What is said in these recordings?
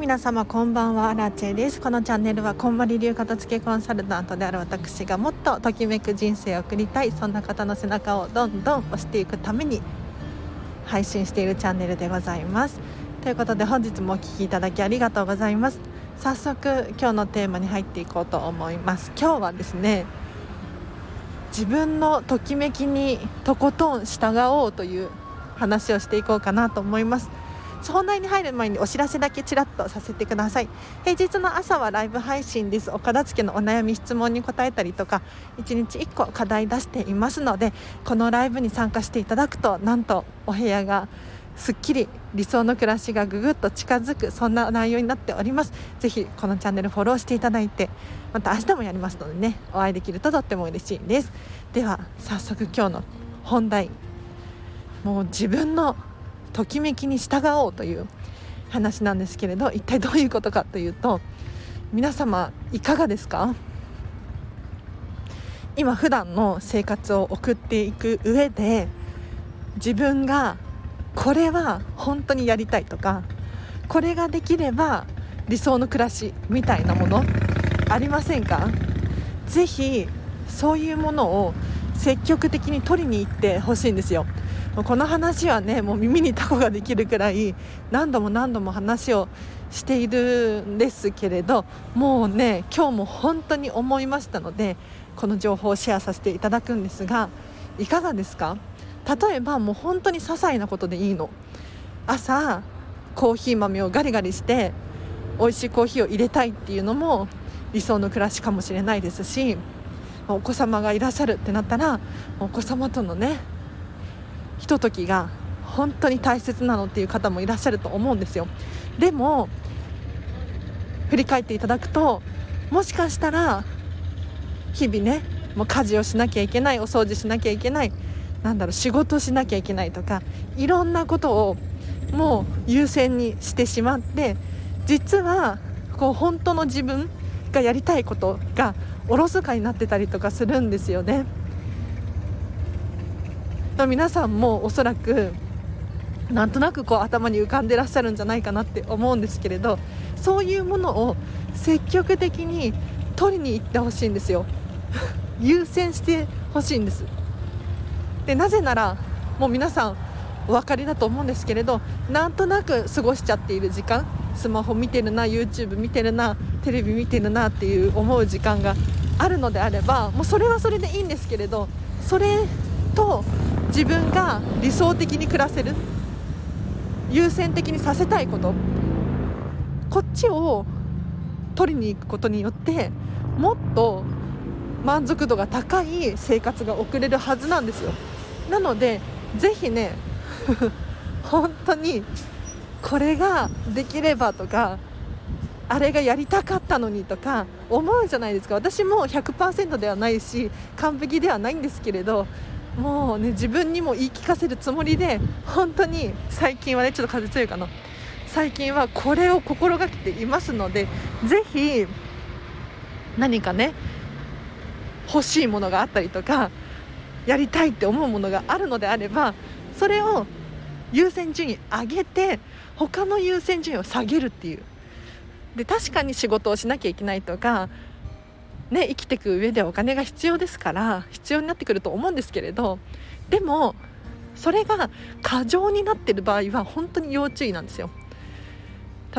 皆様こんばんはラチェです。このチャンネルはこんまり流片付けコンサルタントである私がもっとときめく人生を送りたい。そんな方の背中をどんどん押していくために配信しているチャンネルでございます。ということで本日もお聴きいただきありがとうございます。早速今日のテーマに入っていこうと思います。今日はですね自分のときめきにとことん従おうという話をしていこうかなと思います。本題に入る前にお知らせだけちらっとさせてください。平日の朝はライブ配信です。お片付けのお悩み質問に答えたりとか1日1個課題出していますのでこのライブに参加していただくとなんとお部屋がすっきり理想の暮らしがぐぐっと近づくそんな内容になっております。ぜひこのチャンネルフォローしていただいてまた明日もやりますのでねお会いできるととっても嬉しいです。では早速今日の本題。もう自分のときめきに従おうという話なんですけれど一体どういうことかというと皆様いかがですか？今普段の生活を送っていく上で自分がこれは本当にやりたいとかこれができれば理想の暮らしみたいなものありませんか？ぜひそういうものを積極的に取りに行ってほしいんですよ。この話はねもう耳にタコができるくらい何度も何度も話をしているんですけれどもうね今日も本当に思いましたのでこの情報をシェアさせていただくんですがいかがですか？例えばもう本当に些細なことでいいの。朝コーヒー豆をガリガリして美味しいコーヒーを入れたいっていうのも理想の暮らしかもしれないですしお子様がいらっしゃるってなったらお子様とのねひとときが本当に大切なのっていう方もいらっしゃると思うんですよでも振り返っていただくともしかしたら日々ねもう家事をしなきゃいけないお掃除しなきゃいけないなんだろう仕事しなきゃいけないとかいろんなことをもう優先にしてしまって実はこう本当の自分がやりたいことがおろそかになってたりとかするんですよね。の皆さんもおそらくなんとなくこう頭に浮かんでらっしゃるんじゃないかなって思うんですけれどそういうものを積極的に取りに行ってほしいんですよ。優先してほしいんです。でなぜならもう皆さんお分かりだと思うんですけれどなんとなく過ごしちゃっている時間スマホ見てるな YouTube 見てるなテレビ見てるなっていう思う時間があるのであればもうそれはそれでいいんですけれどそれと自分が理想的に暮らせる優先的にさせたいこと。こっちを取りに行くことによってもっと満足度が高い生活が送れるはずなんですよ。なのでぜひね 本当にこれができればとかあれがやりたかったのにとか思うじゃないですか。私も100%ではないし完璧ではないんですけれどもうね自分にも言い聞かせるつもりで本当に最近はねちょっと風強いかな。最近はこれを心がけていますのでぜひ何かね欲しいものがあったりとかやりたいって思うものがあるのであればそれを優先順位上げて他の優先順位を下げるっていう。で確かに仕事をしなきゃいけないとかね、生きていく上でお金が必要ですから必要になってくると思うんですけれどでもそれが過剰になってる場合は本当に要注意なんですよ。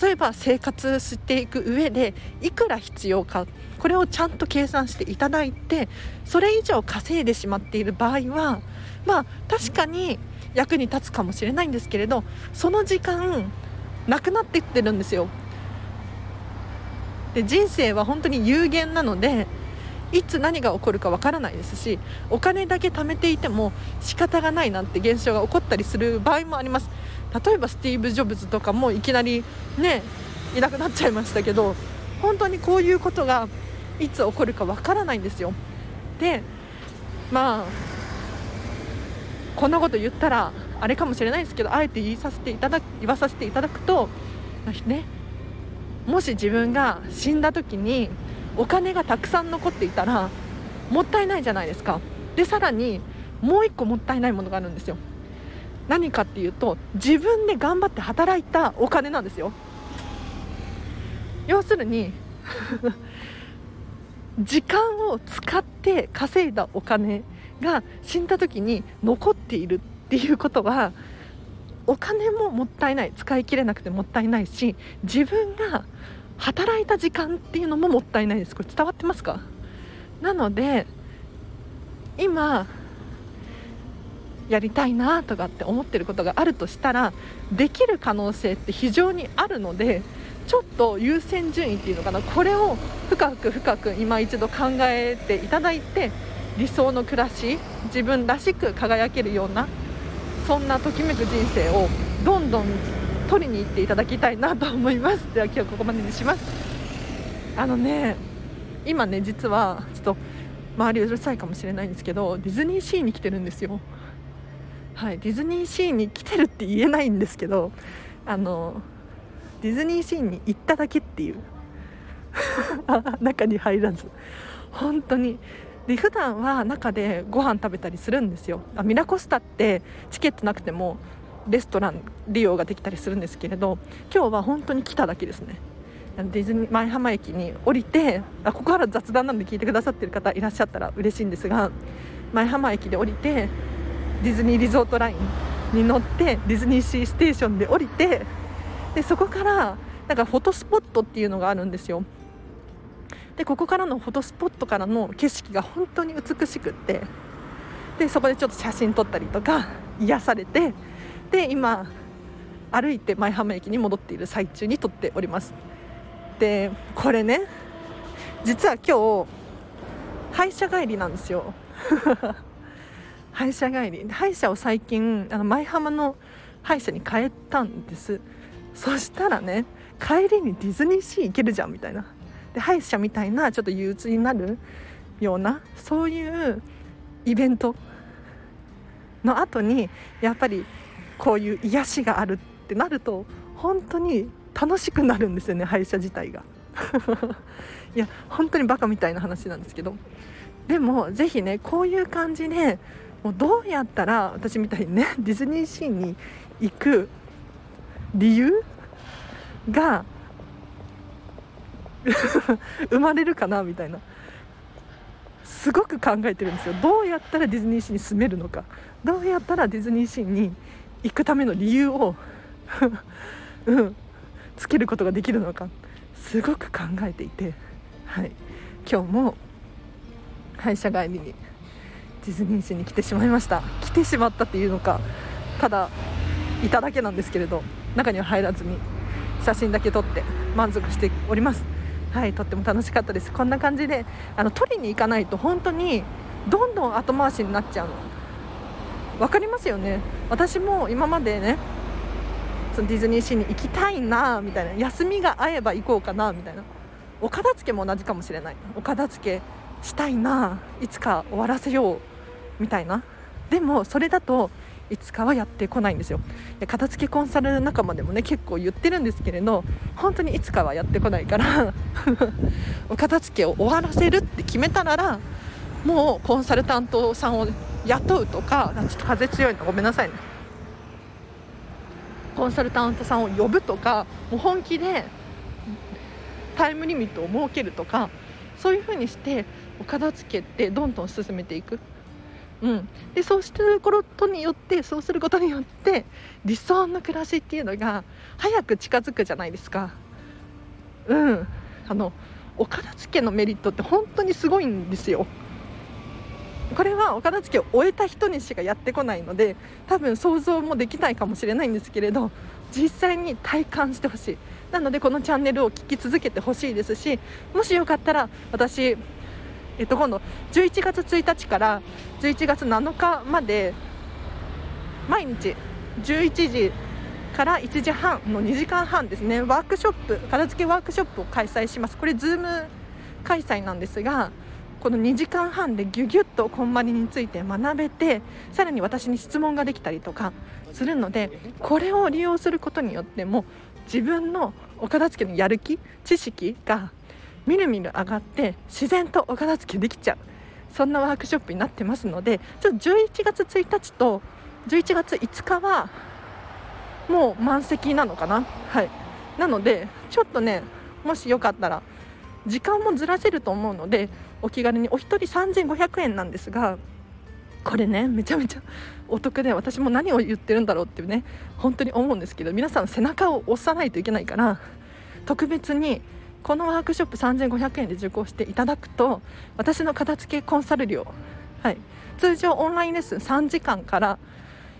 例えば生活していく上でいくら必要かこれをちゃんと計算していただいてそれ以上稼いでしまっている場合はまあ確かに役に立つかもしれないんですけれどその時間なくなっていってるんですよで人生は本当に有限なのでいつ何が起こるかわからないですしお金だけ貯めていても仕方がないなんて現象が起こったりする場合もあります。例えばスティーブ・ジョブズとかもいきなりねいなくなっちゃいましたけど本当にこういうことがいつ起こるかわからないんですよ。でまあこんなこと言ったらあれかもしれないですけどあえて言いさせていただ言わさせていただくとねもし自分が死んだ時にお金がたくさん残っていたらもったいないじゃないですか。でさらにもう1個もったいないものがあるんですよ。何かっていうと自分で頑張って働いたお金なんですよ。要するに 時間を使って稼いだお金が死んだ時に残っているっていうことはお金ももったいない使い切れなくてもったいないし自分が働いた時間っていうのももったいないです。これ伝わってますか？なので今やりたいなとかって思ってることがあるとしたらできる可能性って非常にあるのでちょっと優先順位っていうのかな？これを深く深く今一度考えていただいて理想の暮らし自分らしく輝けるようなそんなときめく人生をどんどん取りに行っていただきたいなと思います。では今日ここまでにします。あのね今ね実はちょっと周りうるさいかもしれないんですけどディズニーシーに来てるんですよ。はいディズニーシーに来てるって言えないんですけどあのディズニーシーに行っただけっていう。中に入らず。本当に。で普段は中でご飯食べたりするんですよ。あミラコスタってチケットなくてもレストラン利用ができたりするんですけれど今日は本当に来ただけですね。ディズニー舞浜駅に降りてあここから雑談なんで聞いてくださってる方いらっしゃったら嬉しいんですが舞浜駅で降りてディズニーリゾートラインに乗ってディズニーシーステーションで降りてでそこからなんかフォトスポットっていうのがあるんですよ。でここからのフォトスポットからの景色が本当に美しくってでそこでちょっと写真撮ったりとか癒されてで今歩いて舞浜駅に戻っている最中に撮っております。でこれね実は今日歯医者帰りなんですよ。歯医者帰り。歯医者を最近あの舞浜の歯医者に変えたんです。そしたらね帰りにディズニーシー行けるじゃんみたいな。で歯医者みたいなちょっと憂鬱になるようなそういうイベントの後にやっぱりこういう癒しがあるってなると本当に楽しくなるんですよね歯医者自体が。いや本当にバカみたいな話なんですけど。でもぜひねこういう感じでもうどうやったら私みたいにねディズニーシーに行く理由が生まれるかなみたいな。すごく考えてるんですよ。どうやったらディズニーシーに住めるのか。どうやったらディズニーシーに行くための理由を うんつけることができるのか。すごく考えていて、はい、今日も歯医者帰りにディズニーシーに来てしまいました。来てしまったっていうのかただいただけなんですけれど中には入らずに写真だけ撮って満足しております。はいとっても楽しかったです。こんな感じであの取りに行かないと本当にどんどん後回しになっちゃうの。分かりますよね。私も今までねそのディズニーシーに行きたいなみたいな休みが合えば行こうかなみたいなお片付けも同じかもしれない。お片付けしたいないつか終わらせようみたいな。でもそれだといつかはやってこないんですよ。で片付けコンサル仲間でもね結構言ってるんですけれど本当にいつかはやってこないからお 片付けを終わらせるって決めたならもうコンサルタントさんを雇うとかちょっと風強いのごめんなさいね。コンサルタントさんを呼ぶとかもう本気でタイムリミットを設けるとかそういうふうにしてお片付けってどんどん進めていく。うん、でそうすることによってそうすることによって理想の暮らしっていうのが早く近づくじゃないですか。うん、あのお片付けのメリットって本当にすごいんですよ。これはお片付けを終えた人にしかやってこないので多分想像もできないかもしれないんですけれど実際に体感してほしいなのでこのチャンネルを聞き続けてほしいですしもしよかったら私えっと、今度11月1日から11月7日まで毎日11時から1時半の2時間半ですね。ワークショップ片付けワークショップを開催します。これ Zoom 開催なんですがこの2時間半でぎゅぎゅっとこんまりについて学べてさらに私に質問ができたりとかするのでこれを利用することによっても自分のお片付けのやる気知識がみるみる上がって自然とお片付けできちゃう。そんなワークショップになってますのでちょっと11月1日と11月5日はもう満席なのかな。はい。なのでちょっとねもしよかったら時間もずらせると思うのでお気軽にお一人3500円なんですがこれねめちゃめちゃ お得で私も何を言ってるんだろうっていうね本当に思うんですけど皆さん背中を押さないといけないから特別にこのワークショップ3500円で受講していただくと私の片付けコンサル料、はい、通常オンラインレッスン3時間から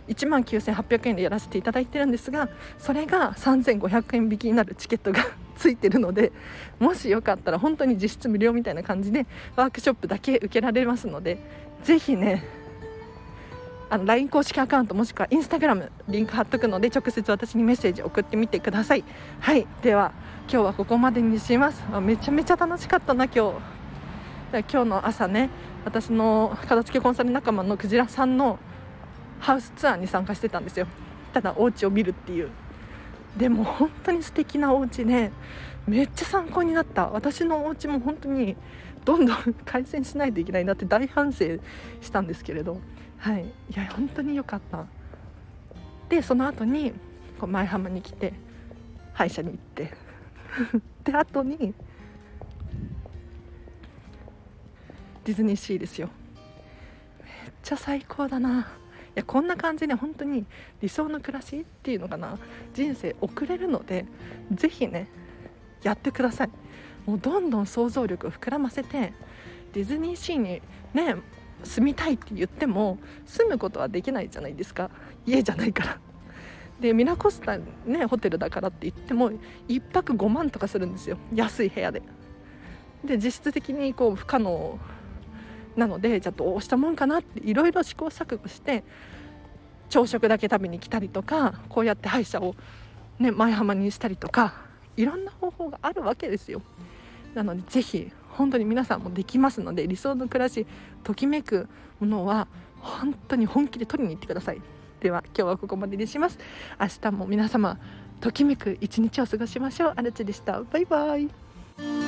1万9800円でやらせていただいてるんですがそれが3500円引きになるチケットが ついてるのでもしよかったら本当に実質無料みたいな感じでワークショップだけ受けられますのでぜひねあの LINE 公式アカウントもしくは Instagram リンク貼っとくので直接私にメッセージ送ってみてください。はい。では今日はここまでにします。あめちゃめちゃ楽しかったな今日。今日の朝ね私の片付けコンサル仲間のクジラさんのハウスツアーに参加してたんですよ。ただお家を見るっていう。でも本当に素敵なお家でめっちゃ参考になった。私のお家も本当にどんどん 改善しないといけないなって大反省したんですけれど。はい。いや本当に良かった。でその後にこう前浜に来て歯医者に行って。で後にディズニーシーですよ。めっちゃ最高だな。いやこんな感じで本当に理想の暮らしっていうのかな。人生送れるのでぜひねやってください。もうどんどん想像力を膨らませてディズニーシーにね住みたいって言っても住むことはできないじゃないですか。家じゃないから。でミラコスタねホテルだからって言っても1泊5万とかするんですよ。安い部屋で。で実質的にこう不可能なのでじゃあどうしたもんかなっていろいろ試行錯誤して朝食だけ食べに来たりとかこうやって歯医者を、ね、前浜にしたりとかいろんな方法があるわけですよ。なのでぜひ本当に皆さんもできますので理想の暮らしときめくものは本当に本気で取りに行ってください。では今日はここまでにします。明日も皆様ときめく一日を過ごしましょう。あるちでした。バイバイ。